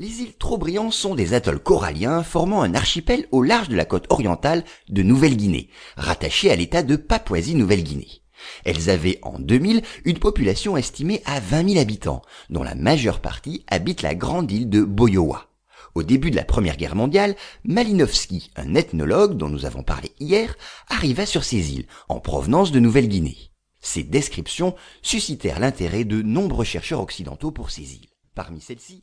Les îles Trobriand sont des atolls coralliens formant un archipel au large de la côte orientale de Nouvelle-Guinée, rattaché à l'état de Papouasie-Nouvelle-Guinée. Elles avaient en 2000 une population estimée à 20 000 habitants, dont la majeure partie habite la grande île de Boyowa. Au début de la Première Guerre mondiale, Malinowski, un ethnologue dont nous avons parlé hier, arriva sur ces îles, en provenance de Nouvelle-Guinée. Ces descriptions suscitèrent l'intérêt de nombreux chercheurs occidentaux pour ces îles. Parmi celles-ci,